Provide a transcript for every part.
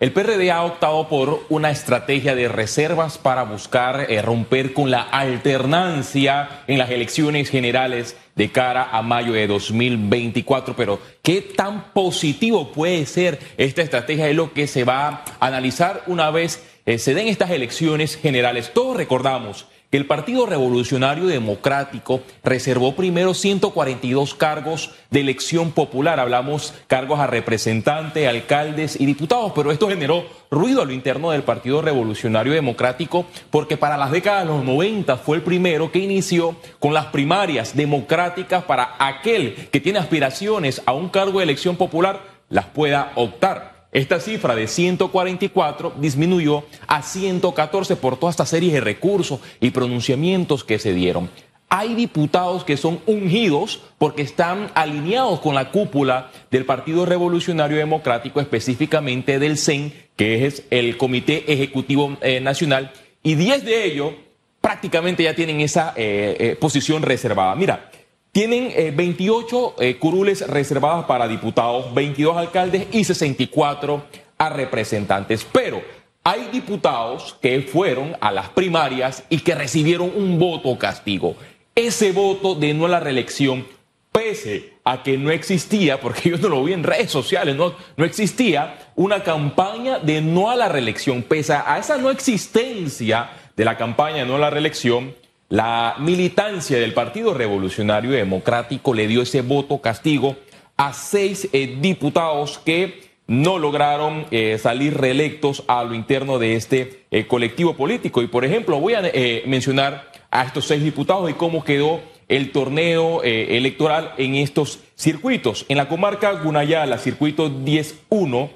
El PRD ha optado por una estrategia de reservas para buscar eh, romper con la alternancia en las elecciones generales de cara a mayo de 2024. Pero, ¿qué tan positivo puede ser esta estrategia? Es lo que se va a analizar una vez eh, se den estas elecciones generales. Todos recordamos el Partido Revolucionario Democrático reservó primero 142 cargos de elección popular. Hablamos cargos a representantes, alcaldes y diputados, pero esto generó ruido a lo interno del Partido Revolucionario Democrático porque para las décadas de los 90 fue el primero que inició con las primarias democráticas para aquel que tiene aspiraciones a un cargo de elección popular las pueda optar. Esta cifra de 144 disminuyó a 114 por toda esta serie de recursos y pronunciamientos que se dieron. Hay diputados que son ungidos porque están alineados con la cúpula del Partido Revolucionario Democrático, específicamente del CEN, que es el Comité Ejecutivo eh, Nacional, y 10 de ellos prácticamente ya tienen esa eh, eh, posición reservada. Mira, tienen 28 eh, eh, curules reservadas para diputados, 22 alcaldes y 64 a representantes. Pero hay diputados que fueron a las primarias y que recibieron un voto castigo. Ese voto de no a la reelección, pese a que no existía, porque yo no lo vi en redes sociales, no, no existía una campaña de no a la reelección, pese a esa no existencia de la campaña de no a la reelección, la militancia del Partido Revolucionario Democrático le dio ese voto castigo a seis eh, diputados que no lograron eh, salir reelectos a lo interno de este eh, colectivo político. Y por ejemplo, voy a mencionar a estos seis diputados y cómo quedó el torneo electoral en estos circuitos. En la comarca Gunayala, circuito 10-1,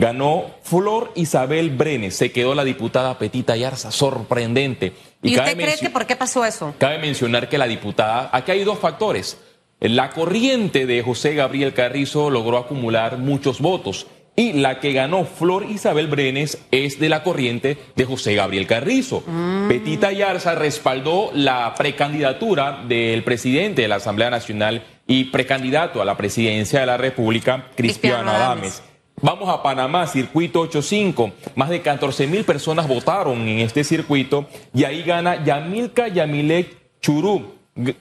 ganó Flor Isabel Brenes, se quedó la diputada Petita Yarza, sorprendente. ¿Y, usted cree que por qué pasó eso? Cabe mencionar que la diputada, aquí hay dos factores. La corriente de José Gabriel Carrizo logró acumular muchos votos y la que ganó Flor Isabel Brenes es de la corriente de José Gabriel Carrizo. Mm. Petita Yarza respaldó la precandidatura del presidente de la Asamblea Nacional y precandidato a la presidencia de la República, Cristiano Adames. Vamos a Panamá, circuito 85. Más de 14 mil personas votaron en este circuito y ahí gana Yamilka Yamilek Churú.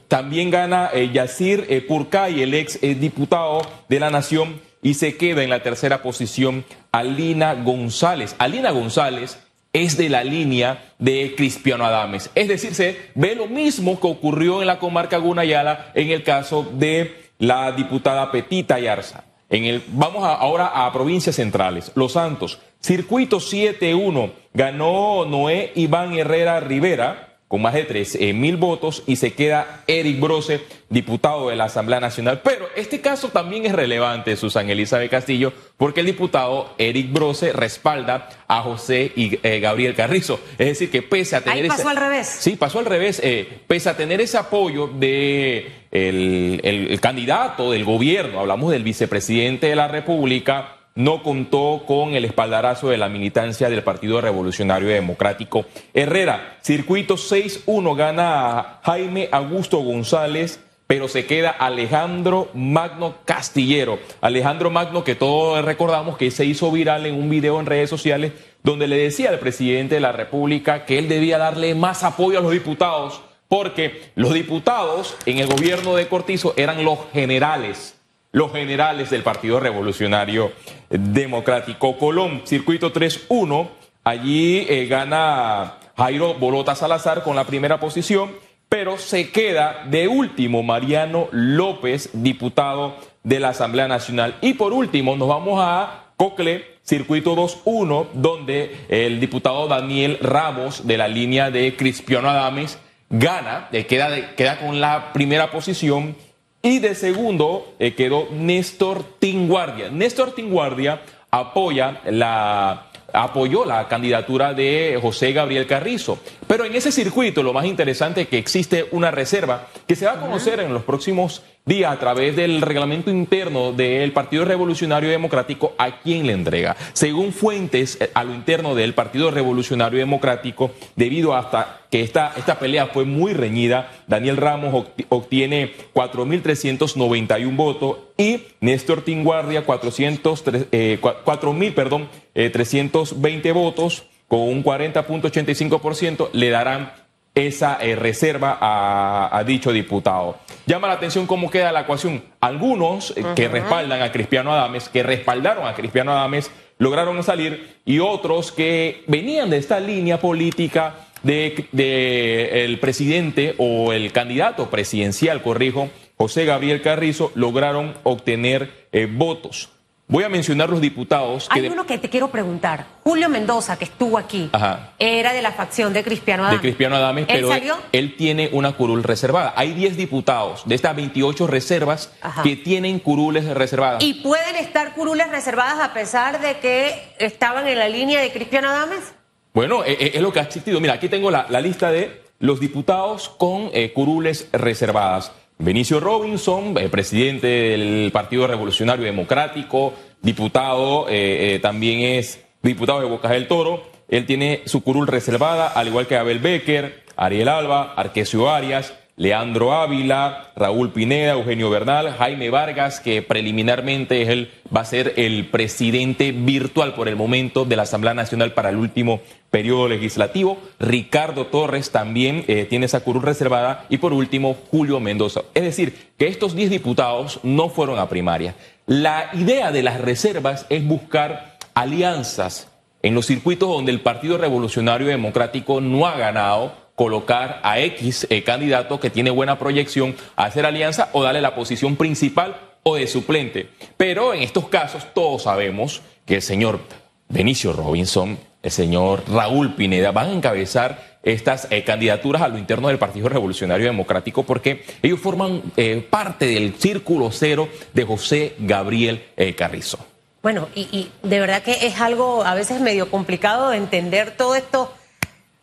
También gana eh, Yacir eh, Purkay, el ex eh, diputado de la Nación, y se queda en la tercera posición Alina González. Alina González es de la línea de Cristiano Adames. Es decir, se ve lo mismo que ocurrió en la comarca Gunayala en el caso de la diputada Petita Yarza. En el, vamos ahora a provincias centrales. Los Santos, circuito 7-1, ganó Noé Iván Herrera Rivera con más de 13 mil votos y se queda Eric Brose, diputado de la Asamblea Nacional. Pero este caso también es relevante, Susan Elizabeth Castillo, porque el diputado Eric Brose respalda a José y eh, Gabriel Carrizo. Es decir, que pese a tener... Ahí pasó al revés. Sí, pasó al revés. Eh, pese a tener ese apoyo de el candidato del gobierno, hablamos del vicepresidente de la República, no contó con el espaldarazo de la militancia del Partido Revolucionario Democrático. Herrera, circuito 6-1 gana Jaime Augusto González, pero se queda Alejandro Magno Castillero. Alejandro Magno, que todos recordamos que se hizo viral en un video en redes sociales donde le decía al presidente de la República que él debía darle más apoyo a los diputados, porque los diputados en el gobierno de Cortizo eran los generales los generales del Partido Revolucionario Democrático. Colón, circuito 3-1, allí eh, gana Jairo Bolota Salazar con la primera posición, pero se queda de último Mariano López, diputado de la Asamblea Nacional. Y por último, nos vamos a Cocle, circuito 2-1, donde el diputado Daniel Ramos, de la línea de Crispiano Adames, gana, eh, queda, queda con la primera posición y de segundo eh, quedó Néstor Tinguardia. Néstor Tinguardia apoya la, apoyó la candidatura de José Gabriel Carrizo. Pero en ese circuito lo más interesante es que existe una reserva que se va a conocer en los próximos días a través del reglamento interno del Partido Revolucionario Democrático a quién le entrega. Según fuentes eh, a lo interno del Partido Revolucionario Democrático, debido hasta que esta, esta pelea fue muy reñida, Daniel Ramos obtiene 4.391 votos y Néstor Tinguardia 400, eh, 4.000, perdón, 320 eh, votos con un 40.85% le darán esa eh, reserva a, dicho diputado. Llama la atención cómo queda la ecuación. Algunos eh, que respaldan a Cristiano Adames, que respaldaron a Cristiano Adames, lograron salir y otros que venían de esta línea política de, el presidente o el candidato presidencial, corrijo, José Gabriel Carrizo, lograron obtener eh, votos. Voy a mencionar los diputados. Hay uno que te quiero preguntar. Julio Mendoza, que estuvo aquí, era de la facción de Cristiano Adames. De Cristiano Adames, pero él, tiene una curul reservada. Hay 10 diputados de estas 28 reservas que tienen curules reservadas. ¿Y pueden estar curules reservadas a pesar de que estaban en la línea de Cristiano Adames? Bueno, e, e, es, lo que ha existido. Mira, aquí tengo la, lista de los diputados con eh, curules reservadas. Benicio Robinson, eh, presidente del Partido Revolucionario Democrático, diputado, eh, eh, también es diputado de Bocas del Toro. Él tiene su curul reservada, al igual que Abel Becker, Ariel Alba, Arquesio Arias, Leandro Ávila, Raúl Pineda, Eugenio Bernal, Jaime Vargas, que preliminarmente es él, va a ser el presidente virtual por el momento de la Asamblea Nacional para el último periodo legislativo. Ricardo Torres también eh, tiene esa curul reservada. Y por último, Julio Mendoza. Es decir, que estos 10 diputados no fueron a primaria. La idea de las reservas es buscar alianzas en los circuitos donde el Partido Revolucionario Democrático no ha ganado colocar a X eh, candidato que tiene buena proyección a hacer alianza o darle la posición principal o de suplente. Pero en estos casos todos sabemos que el señor Benicio Robinson, el señor Raúl Pineda van a encabezar estas eh, candidaturas a lo interno del Partido Revolucionario Democrático porque ellos forman eh, parte del círculo cero de José Gabriel Carrizo. Bueno, y, y, de verdad que es algo a veces medio complicado de entender todo esto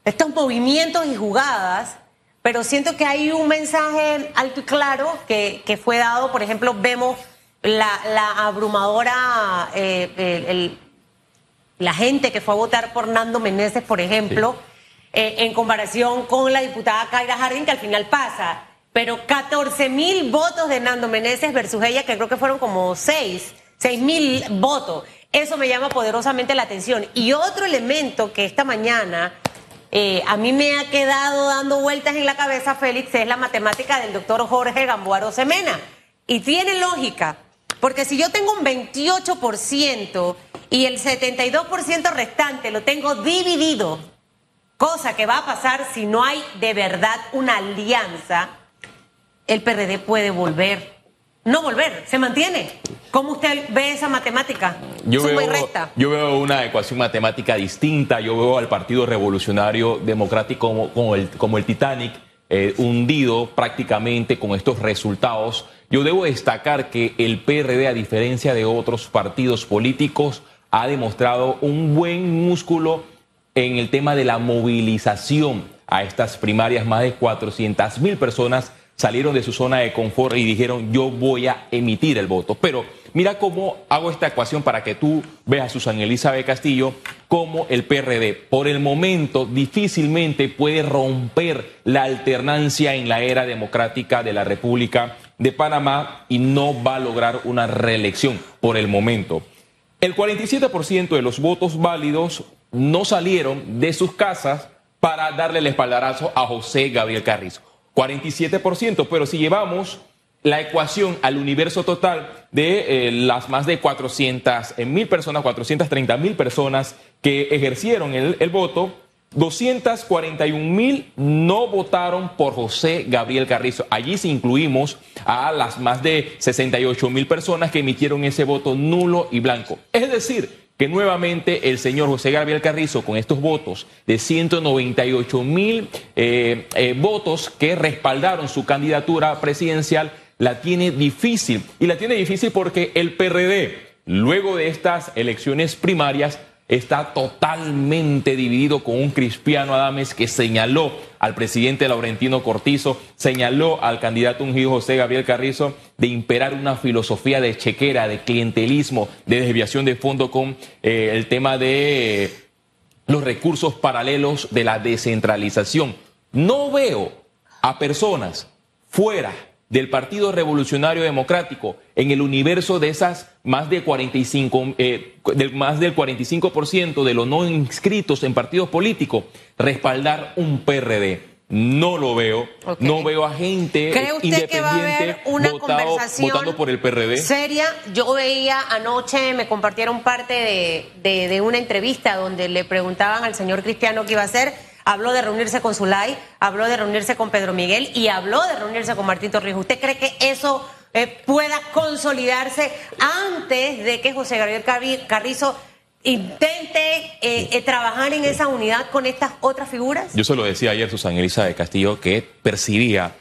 estos movimientos y jugadas, pero siento que hay un mensaje alto y claro que, fue dado, por ejemplo, vemos la, abrumadora, eh, la gente que fue a votar por Nando Meneses, por ejemplo, eh, en comparación con la diputada Kaira Jardín, que al final pasa. Pero 14 mil votos de Nando Meneses versus ella, que creo que fueron como 6, 6 mil votos. Eso me llama poderosamente la atención. Y otro elemento que esta mañana eh, a mí me ha quedado dando vueltas en la cabeza, Félix, es la matemática del doctor Jorge Gamboaro Semena. Y tiene lógica, porque si yo tengo un 28% y el 72% restante lo tengo dividido, cosa que va a pasar si no hay de verdad una alianza, el PRD puede volver no volver, se mantiene. ¿Cómo usted ve esa matemática? Yo veo, Yo veo una ecuación matemática distinta. Yo veo al Partido Revolucionario Democrático como, el, como el Titanic, eh, hundido prácticamente con estos resultados. Yo debo destacar que el PRD, a diferencia de otros partidos políticos, ha demostrado un buen músculo en el tema de la movilización a estas primarias. Más de 400 mil personas salieron de su zona de confort y dijeron yo voy a emitir el voto. Pero mira cómo hago esta ecuación para que tú veas, Susana Elizabeth Castillo, cómo el PRD por el momento difícilmente puede romper la alternancia en la era democrática de la República de Panamá y no va a lograr una reelección por el momento. El 47% de los votos válidos no salieron de sus casas para darle el espaldarazo a José Gabriel Carrizo. 47%, pero si llevamos la ecuación al universo total de eh, las más de 400 mil personas, 430 mil personas que ejercieron el, voto, 241 mil no votaron por José Gabriel Carrizo. Allí sí incluimos a las más de 68 mil personas que emitieron ese voto nulo y blanco. Es decir, que nuevamente el señor José Gabriel Carrizo, con estos votos de 198 mil eh, eh, votos que respaldaron su candidatura presidencial, la tiene difícil. Y la tiene difícil porque el PRD, luego de estas elecciones primarias, está totalmente dividido con un Cristiano Adames que señaló al presidente Laurentino Cortizo, señaló al candidato ungido José Gabriel Carrizo de imperar una filosofía de chequera, de clientelismo, de desviación de fondo con eh, el tema de los recursos paralelos de la descentralización. No veo a personas fuera del Partido Revolucionario Democrático en el universo de esas más de 45 eh, del, más del 45% de los no inscritos en partidos políticos respaldar un PRD. No lo veo, no veo a gente ¿Cree usted independiente que va a haber una conversación votando por el PRD. Seria, yo veía anoche, me compartieron parte de, de, de una entrevista donde le preguntaban al señor Cristiano qué iba a hacer habló de reunirse con Zulay, habló de reunirse con Pedro Miguel y habló de reunirse con Martín Torrijos. ¿Usted cree que eso eh, pueda consolidarse antes de que José Gabriel Carrizo intente eh, eh, trabajar en esa unidad con estas otras figuras? Yo se lo decía ayer Susana Elisa de Castillo que percibía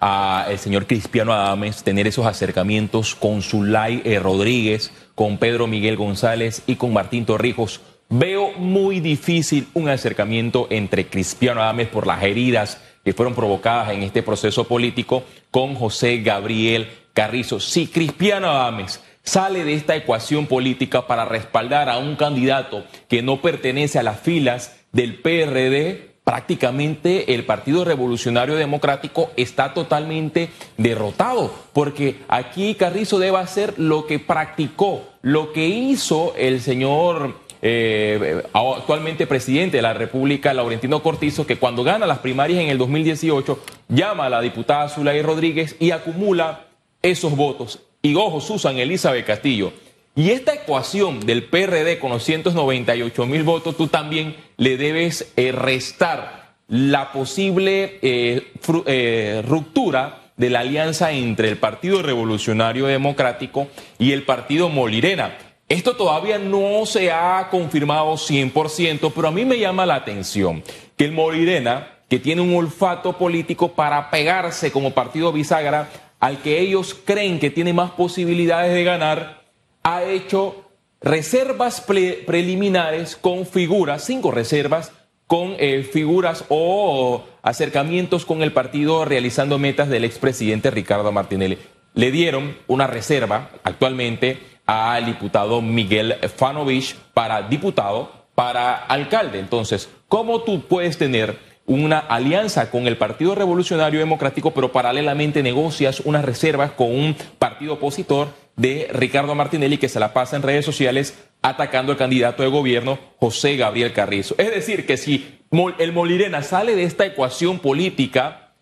al señor Cristiano Adames tener esos acercamientos con Zulay Rodríguez, con Pedro Miguel González y con Martín Torrijos Veo muy difícil un acercamiento entre Cristiano Adames por las heridas que fueron provocadas en este proceso político con José Gabriel Carrizo. Si Cristiano Adames sale de esta ecuación política para respaldar a un candidato que no pertenece a las filas del PRD, prácticamente el Partido Revolucionario Democrático está totalmente derrotado, porque aquí Carrizo debe hacer lo que practicó, lo que hizo el señor eh, actualmente presidente de la República, Laurentino Cortizo, que cuando gana las primarias en el 2018, llama a la diputada Zulay Rodríguez y acumula esos votos. Y ojo, Susan Elizabeth Castillo. Y esta ecuación del PRD con los 198 mil votos, tú también le debes eh, restar la posible eh, ruptura de la alianza entre el Partido Revolucionario Democrático y el Partido Molirena. Esto todavía no se ha confirmado 100%, pero a mí me llama la atención que el Morirena, que tiene un olfato político para pegarse como partido bisagra al que ellos creen que tiene más posibilidades de ganar, ha hecho reservas preliminares con figuras, cinco reservas, con eh, figuras o acercamientos con el partido realizando metas del expresidente Ricardo Martinelli. Le dieron una reserva actualmente al diputado Miguel Fanovich para diputado, para alcalde. Entonces, ¿cómo tú puedes tener una alianza con el Partido Revolucionario Democrático, pero paralelamente negocias unas reservas con un partido opositor de Ricardo Martinelli que se la pasa en redes sociales atacando al candidato de gobierno José Gabriel Carrizo? Es decir, que si el Molirena sale de esta ecuación política,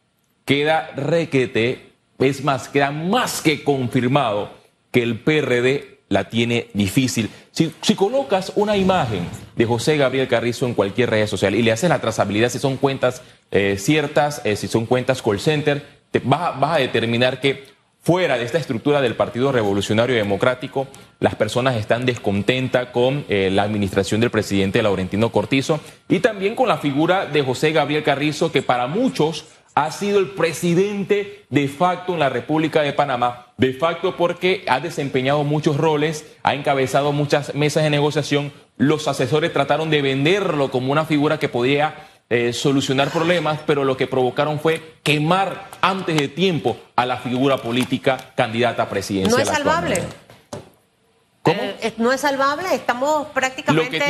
queda requete, es más, queda más que confirmado que el PRD la tiene difícil. Si, colocas una imagen de José Gabriel Carrizo en cualquier red social y le haces la trazabilidad, si son cuentas eh, ciertas, eh, si son cuentas call center, te vas, a determinar que fuera de esta estructura del Partido Revolucionario Democrático, las personas están descontentas con eh, la administración del presidente Laurentino Cortizo y también con la figura de José Gabriel Carrizo, que para muchos ha sido el presidente de facto en la República de Panamá, de facto porque ha desempeñado muchos roles, ha encabezado muchas mesas de negociación, los asesores trataron de venderlo como una figura que podía eh, solucionar problemas, pero lo que provocaron fue quemar antes de tiempo a la figura política candidata a presidencia. No es salvable. No es salvable, estamos prácticamente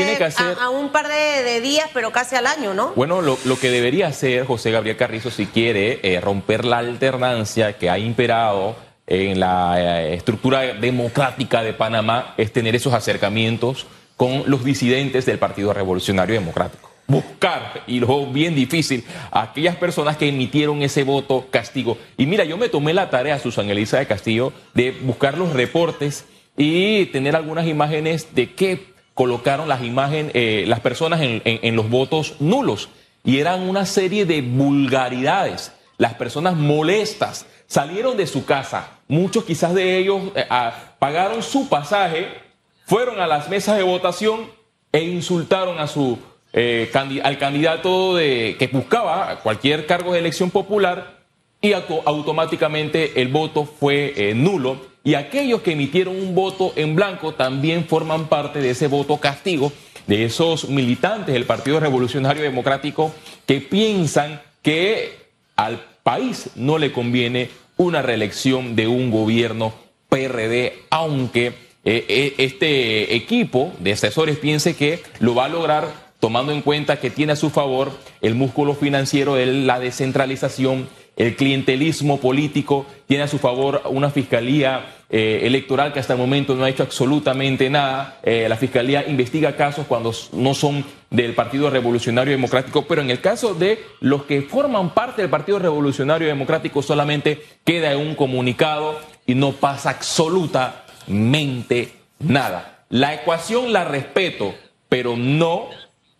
a, un par de, días, pero casi al año, ¿no? Bueno, lo, que debería hacer José Gabriel Carrizo si quiere eh, romper la alternancia que ha imperado en la eh, estructura democrática de Panamá es tener esos acercamientos con los disidentes del Partido Revolucionario Democrático. Buscar, y lo bien difícil, a aquellas personas que emitieron ese voto castigo. Y mira, yo me tomé la tarea, Susan Elisa de Castillo, de buscar los reportes y tener algunas imágenes de qué colocaron las imágenes, eh, las personas en, los votos nulos. Y eran una serie de vulgaridades. Las personas molestas salieron de su casa. Muchos quizás de ellos eh, pagaron su pasaje, fueron a las mesas de votación e insultaron a su, eh, al candidato de, que buscaba cualquier cargo de elección popular y automáticamente el voto fue nulo y aquellos que emitieron un voto en blanco también forman parte de ese voto castigo de esos militantes del Partido Revolucionario Democrático que piensan que al país no le conviene una reelección de un gobierno PRD, aunque eh, eh, este equipo de asesores piense que lo va a lograr tomando en cuenta que tiene a su favor el músculo financiero de la descentralización, el clientelismo político, tiene a su favor una fiscalía eh, electoral que hasta el momento no ha hecho absolutamente nada. Eh, la fiscalía investiga casos cuando no son del Partido Revolucionario Democrático, pero en el caso de los que forman parte del Partido Revolucionario Democrático solamente queda un comunicado y no pasa absolutamente nada. La ecuación la respeto, pero no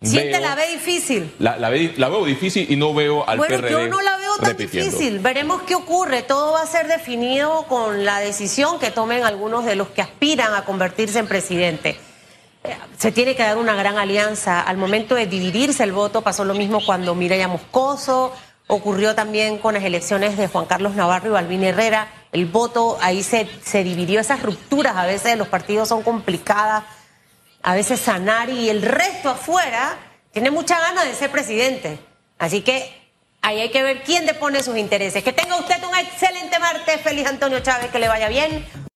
Siente la ve difícil. La, la, veo difícil y no veo al bueno, PRD yo no la veo tan difícil. Veremos qué ocurre. Todo va a ser definido con la decisión que tomen algunos de los que aspiran a convertirse en presidente. Se tiene que dar una gran alianza. Al momento de dividirse el voto pasó lo mismo cuando Mireya Moscoso, ocurrió también con las elecciones de Juan Carlos Navarro y Balvin Herrera. El voto ahí se, se dividió. Esas rupturas a veces de los partidos son complicadas a veces sanar y el resto afuera tiene mucha ganas de ser presidente. Así que ahí hay que ver quién depone sus intereses. Que tenga usted un excelente martes. Feliz Antonio Chávez, que le vaya bien.